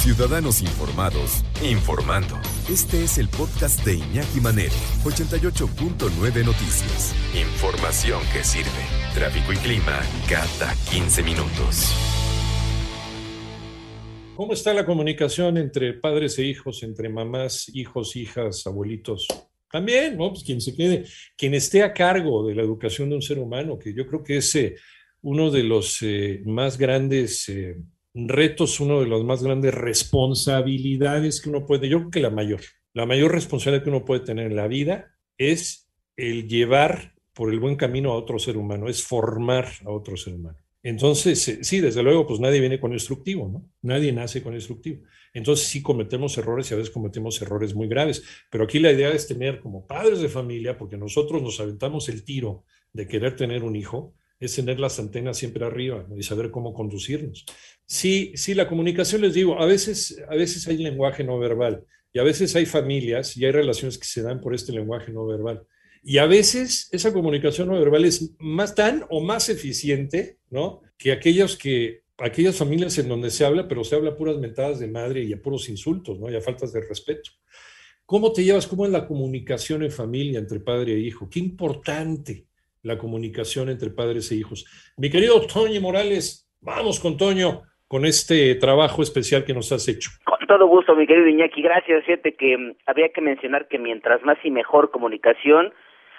Ciudadanos informados, informando. Este es el podcast de Iñaki Manero, 88.9 Noticias. Información que sirve. Tráfico y clima cada 15 minutos. ¿Cómo está la comunicación entre padres e hijos, entre mamás, hijos, hijas, abuelitos? También, ¿no? Pues quien se quede, quien esté a cargo de la educación de un ser humano, que yo creo que es uno de los eh, más grandes eh, retos, uno de las más grandes responsabilidades que uno puede, yo creo que la mayor, la mayor responsabilidad que uno puede tener en la vida es el llevar por el buen camino a otro ser humano, es formar a otro ser humano. Entonces, eh, sí, desde luego, pues nadie viene con instructivo, ¿no? Nadie nace con instructivo. Entonces sí cometemos errores y a veces cometemos errores muy graves, pero aquí la idea es tener como padres de familia, porque nosotros nos aventamos el tiro de querer tener un hijo, es tener las antenas siempre arriba y saber cómo conducirnos. Sí, sí, la comunicación, les digo, a veces, a veces hay lenguaje no verbal y a veces hay familias y hay relaciones que se dan por este lenguaje no verbal. Y a veces esa comunicación no verbal es más tan o más eficiente, ¿no? Que aquellos que, aquellas familias en donde se habla, pero se habla puras mentadas de madre y a puros insultos, ¿no? Y a faltas de respeto. ¿Cómo te llevas? ¿Cómo es la comunicación en familia entre padre e hijo? Qué importante la comunicación entre padres e hijos. Mi querido Toño Morales, vamos con Toño, con este trabajo especial que nos has hecho. Con todo gusto, mi querido Iñaki. Gracias. Fíjate que mm, habría que mencionar que mientras más y mejor comunicación,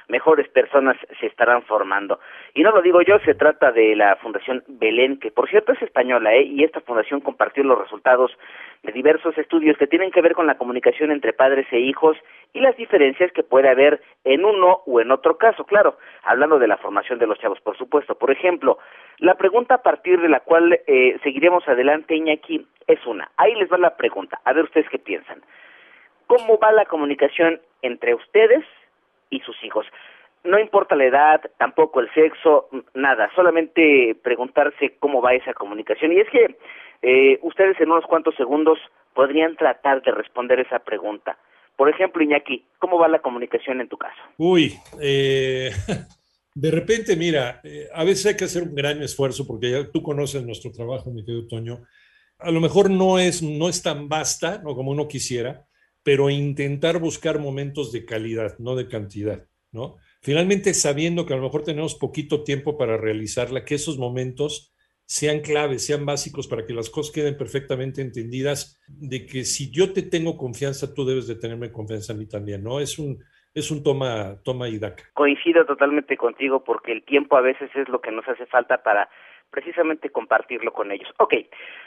mejores personas se estarán formando. Y no lo digo yo, se trata de la Fundación Belén, que por cierto es española, ¿eh? y esta fundación compartió los resultados de diversos estudios que tienen que ver con la comunicación entre padres e hijos y las diferencias que puede haber en uno o en otro caso, claro, hablando de la formación de los chavos, por supuesto. Por ejemplo, la pregunta a partir de la cual eh, seguiremos adelante, Iñaki, es una. Ahí les va la pregunta, a ver ustedes qué piensan. ¿Cómo va la comunicación entre ustedes y sus hijos. No importa la edad, tampoco el sexo, nada, solamente preguntarse cómo va esa comunicación. Y es que eh, ustedes en unos cuantos segundos podrían tratar de responder esa pregunta. Por ejemplo, Iñaki, ¿cómo va la comunicación en tu caso? Uy, eh, de repente, mira, eh, a veces hay que hacer un gran esfuerzo porque ya tú conoces nuestro trabajo, mi querido Toño. A lo mejor no es, no es tan vasta ¿no? como uno quisiera, pero intentar buscar momentos de calidad, no de cantidad, ¿no? Finalmente, sabiendo que a lo mejor tenemos poquito tiempo para realizarla, que esos momentos sean claves, sean básicos para que las cosas queden perfectamente entendidas, de que si yo te tengo confianza, tú debes de tenerme confianza a mí también, ¿no? Es un, es un toma, toma y daca. Coincido totalmente contigo porque el tiempo a veces es lo que nos hace falta para precisamente compartirlo con ellos. Ok,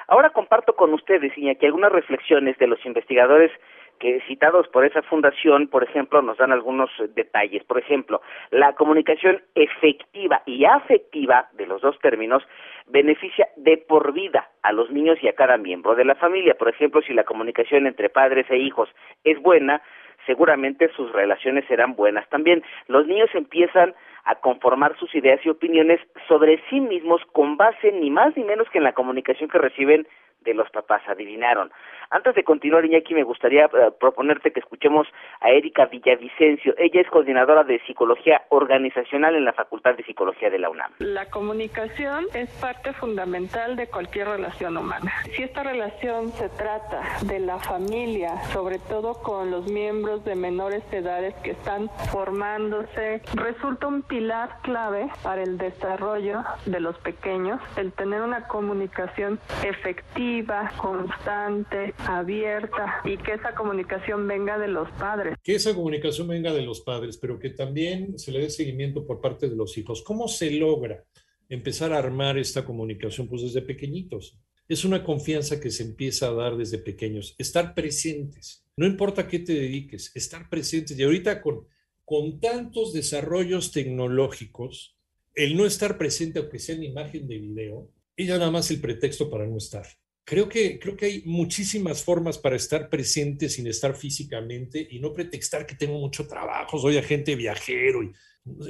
ahora comparto con ustedes, Iñaki, algunas reflexiones de los investigadores que citados por esa fundación, por ejemplo, nos dan algunos detalles. Por ejemplo, la comunicación efectiva y afectiva de los dos términos beneficia de por vida a los niños y a cada miembro de la familia. Por ejemplo, si la comunicación entre padres e hijos es buena, seguramente sus relaciones serán buenas también. Los niños empiezan a conformar sus ideas y opiniones sobre sí mismos con base ni más ni menos que en la comunicación que reciben de los papás, adivinaron. Antes de continuar, Iñaki, me gustaría eh, proponerte que escuchemos a Erika Villavicencio. Ella es coordinadora de Psicología Organizacional en la Facultad de Psicología de la UNAM. La comunicación es parte fundamental de cualquier relación humana. Si esta relación se trata de la familia, sobre todo con los miembros de menores edades que están formándose, resulta un pilar clave para el desarrollo de los pequeños el tener una comunicación efectiva constante, abierta y que esa comunicación venga de los padres. Que esa comunicación venga de los padres, pero que también se le dé seguimiento por parte de los hijos. ¿Cómo se logra empezar a armar esta comunicación? Pues desde pequeñitos. Es una confianza que se empieza a dar desde pequeños. Estar presentes. No importa qué te dediques, estar presentes. Y ahorita con, con tantos desarrollos tecnológicos, el no estar presente, aunque sea en imagen de video, ella nada más el pretexto para no estar. Creo que, creo que hay muchísimas formas para estar presente sin estar físicamente y no pretextar que tengo mucho trabajo, soy agente viajero. Y,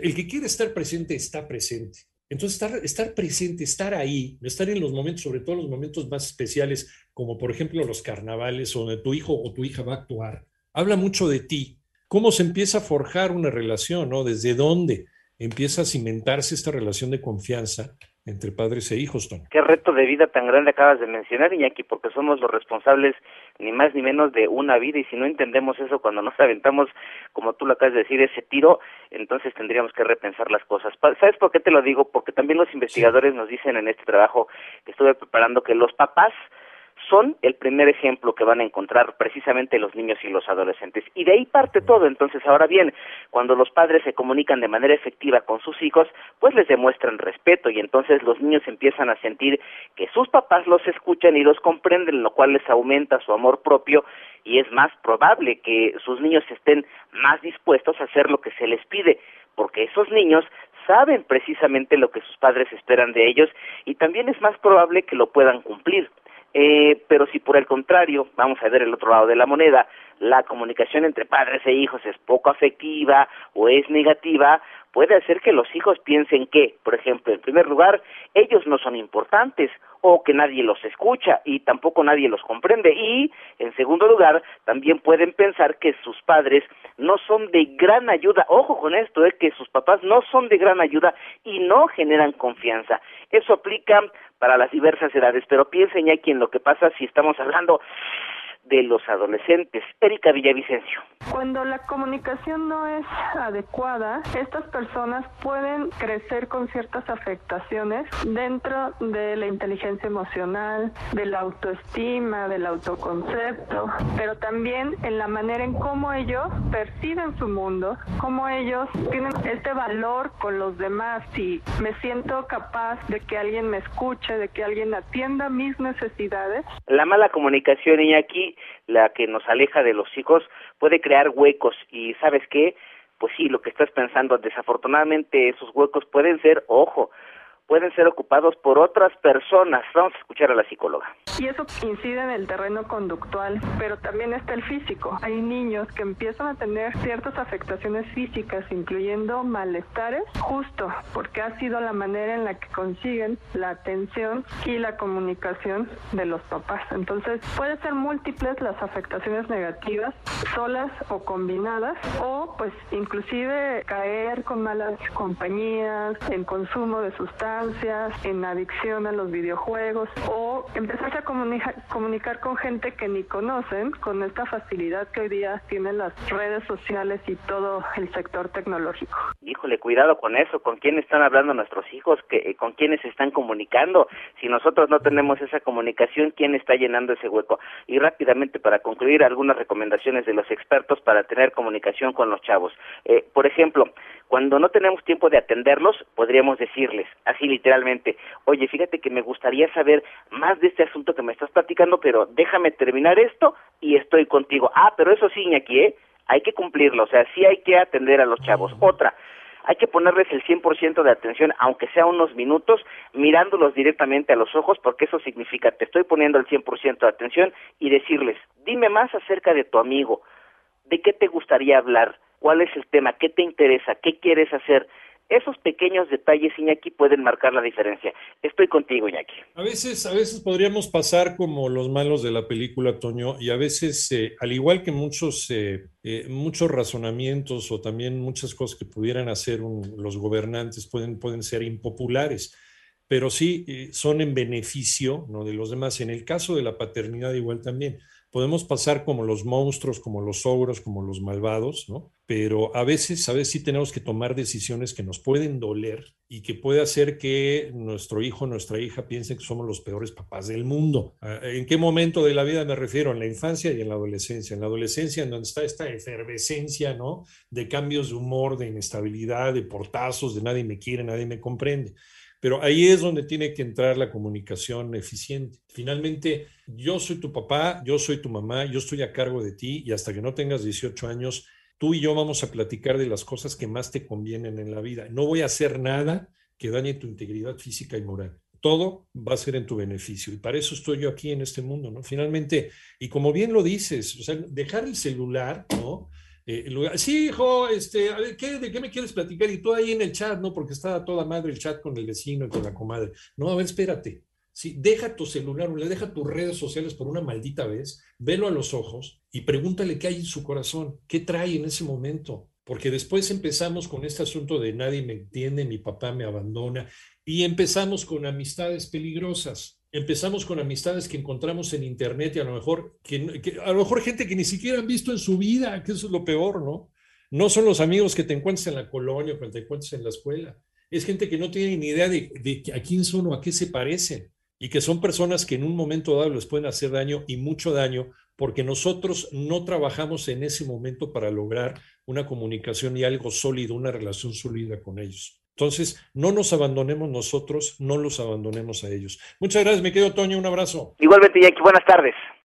el que quiere estar presente está presente. Entonces, estar, estar presente, estar ahí, estar en los momentos, sobre todo los momentos más especiales, como por ejemplo los carnavales, donde tu hijo o tu hija va a actuar, habla mucho de ti. ¿Cómo se empieza a forjar una relación? ¿no? ¿Desde dónde empieza a cimentarse esta relación de confianza? Entre padres e hijos, Tony. Qué reto de vida tan grande acabas de mencionar, Iñaki, porque somos los responsables ni más ni menos de una vida y si no entendemos eso cuando nos aventamos, como tú lo acabas de decir, ese tiro, entonces tendríamos que repensar las cosas. ¿Sabes por qué te lo digo? Porque también los investigadores nos dicen en este trabajo que estuve preparando que los papás son el primer ejemplo que van a encontrar precisamente los niños y los adolescentes. Y de ahí parte todo. Entonces, ahora bien, cuando los padres se comunican de manera efectiva con sus hijos, pues les demuestran respeto y entonces los niños empiezan a sentir que sus papás los escuchan y los comprenden, lo cual les aumenta su amor propio y es más probable que sus niños estén más dispuestos a hacer lo que se les pide, porque esos niños saben precisamente lo que sus padres esperan de ellos y también es más probable que lo puedan cumplir. Eh, pero si por el contrario, vamos a ver el otro lado de la moneda, la comunicación entre padres e hijos es poco afectiva o es negativa, puede hacer que los hijos piensen que, por ejemplo, en primer lugar, ellos no son importantes o que nadie los escucha y tampoco nadie los comprende y, en segundo lugar, también pueden pensar que sus padres no son de gran ayuda, ojo con esto, es que sus papás no son de gran ayuda y no generan confianza. Eso aplica para las diversas edades, pero piensen ya aquí en lo que pasa si estamos hablando de los adolescentes. Erika Villavicencio. Cuando la comunicación no es adecuada, estas personas pueden crecer con ciertas afectaciones dentro de la inteligencia emocional, de la autoestima, del autoconcepto, pero también en la manera en cómo ellos perciben su mundo, cómo ellos tienen este valor con los demás y me siento capaz de que alguien me escuche, de que alguien atienda mis necesidades. La mala comunicación, y aquí la que nos aleja de los hijos, puede crear huecos. Y sabes qué, pues sí, lo que estás pensando, desafortunadamente esos huecos pueden ser, ojo, pueden ser ocupados por otras personas. Vamos a escuchar a la psicóloga. Y eso incide en el terreno conductual, pero también está el físico. Hay niños que empiezan a tener ciertas afectaciones físicas, incluyendo malestares, justo porque ha sido la manera en la que consiguen la atención y la comunicación de los papás. Entonces, puede ser múltiples las afectaciones negativas, solas o combinadas, o pues inclusive caer con malas compañías, en consumo de sustancias, en adicción a los videojuegos o empezar a comunicar con gente que ni conocen con esta facilidad que hoy día tienen las redes sociales y todo el sector tecnológico. Híjole, cuidado con eso, con quién están hablando nuestros hijos, que, con quiénes están comunicando. Si nosotros no tenemos esa comunicación, ¿quién está llenando ese hueco? Y rápidamente, para concluir, algunas recomendaciones de los expertos para tener comunicación con los chavos. Eh, por ejemplo, cuando no tenemos tiempo de atenderlos, podríamos decirles, así literalmente, oye, fíjate que me gustaría saber más de este asunto que me estás platicando, pero déjame terminar esto y estoy contigo. Ah, pero eso sí, Iñaki, ¿eh? hay que cumplirlo, o sea, sí hay que atender a los chavos. Otra, hay que ponerles el 100% de atención, aunque sea unos minutos, mirándolos directamente a los ojos, porque eso significa, te estoy poniendo el 100% de atención y decirles, dime más acerca de tu amigo, de qué te gustaría hablar, cuál es el tema, qué te interesa, qué quieres hacer. Esos pequeños detalles, Iñaki, pueden marcar la diferencia. Estoy contigo, Iñaki. A veces, a veces podríamos pasar como los malos de la película, Toño, y a veces, eh, al igual que muchos, eh, eh, muchos razonamientos o también muchas cosas que pudieran hacer los gobernantes pueden, pueden ser impopulares, pero sí son en beneficio ¿no? de los demás. En el caso de la paternidad, igual también podemos pasar como los monstruos, como los ogros, como los malvados, ¿no? Pero a veces, a veces sí tenemos que tomar decisiones que nos pueden doler y que puede hacer que nuestro hijo, nuestra hija piensen que somos los peores papás del mundo. Ah, ¿En qué momento de la vida me refiero? En la infancia y en la adolescencia. En la adolescencia, en donde está esta efervescencia, ¿no? De cambios de humor, de inestabilidad, de portazos, de nadie me quiere, nadie me comprende. Pero ahí es donde tiene que entrar la comunicación eficiente. Finalmente, yo soy tu papá, yo soy tu mamá, yo estoy a cargo de ti y hasta que no tengas 18 años, tú y yo vamos a platicar de las cosas que más te convienen en la vida. No voy a hacer nada que dañe tu integridad física y moral. todo va a ser en tu beneficio. Y para eso estoy yo aquí en este mundo, ¿no? Finalmente, y como bien lo dices, o sea, dejar el celular, ¿no? Eh, sí, hijo, este, a ver, ¿qué, ¿de qué me quieres platicar? Y tú ahí en el chat, ¿no? Porque está toda madre el chat con el vecino y con la comadre. No, a ver, espérate. Sí, deja tu celular, deja tus redes sociales por una maldita vez, velo a los ojos y pregúntale qué hay en su corazón, qué trae en ese momento. Porque después empezamos con este asunto de nadie me entiende, mi papá me abandona, y empezamos con amistades peligrosas. Empezamos con amistades que encontramos en internet y a lo mejor que, a lo mejor gente que ni siquiera han visto en su vida, que eso es lo peor, ¿no? No son los amigos que te encuentras en la colonia o que te encuentras en la escuela. Es gente que no tiene ni idea de, de a quién son o a qué se parecen y que son personas que en un momento dado les pueden hacer daño y mucho daño porque nosotros no trabajamos en ese momento para lograr una comunicación y algo sólido, una relación sólida con ellos. Entonces, no nos abandonemos nosotros, no los abandonemos a ellos. Muchas gracias, mi querido Toño, un abrazo. Igualmente, Jackie, buenas tardes.